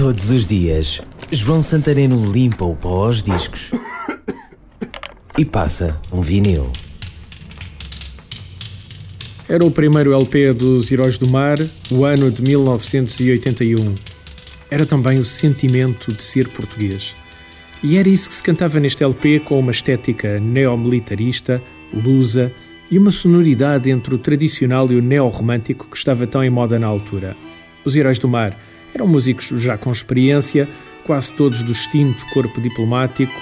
Todos os dias, João Santareno limpa o pó aos discos e passa um vinil. Era o primeiro LP dos Heróis do Mar, o ano de 1981. Era também o sentimento de ser português. E era isso que se cantava neste LP com uma estética neomilitarista, lusa e uma sonoridade entre o tradicional e o neorromântico que estava tão em moda na altura. Os Heróis do Mar eram músicos já com experiência, quase todos do extinto corpo diplomático,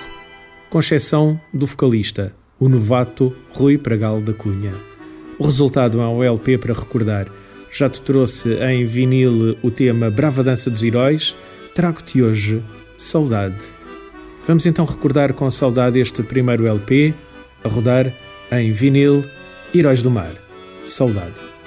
com exceção do vocalista, o novato Rui Pragal da Cunha. O resultado é um LP para recordar. Já te trouxe em vinil o tema Brava Dança dos Heróis, trago-te hoje Saudade. Vamos então recordar com saudade este primeiro LP, a rodar em vinil Heróis do Mar. Saudade.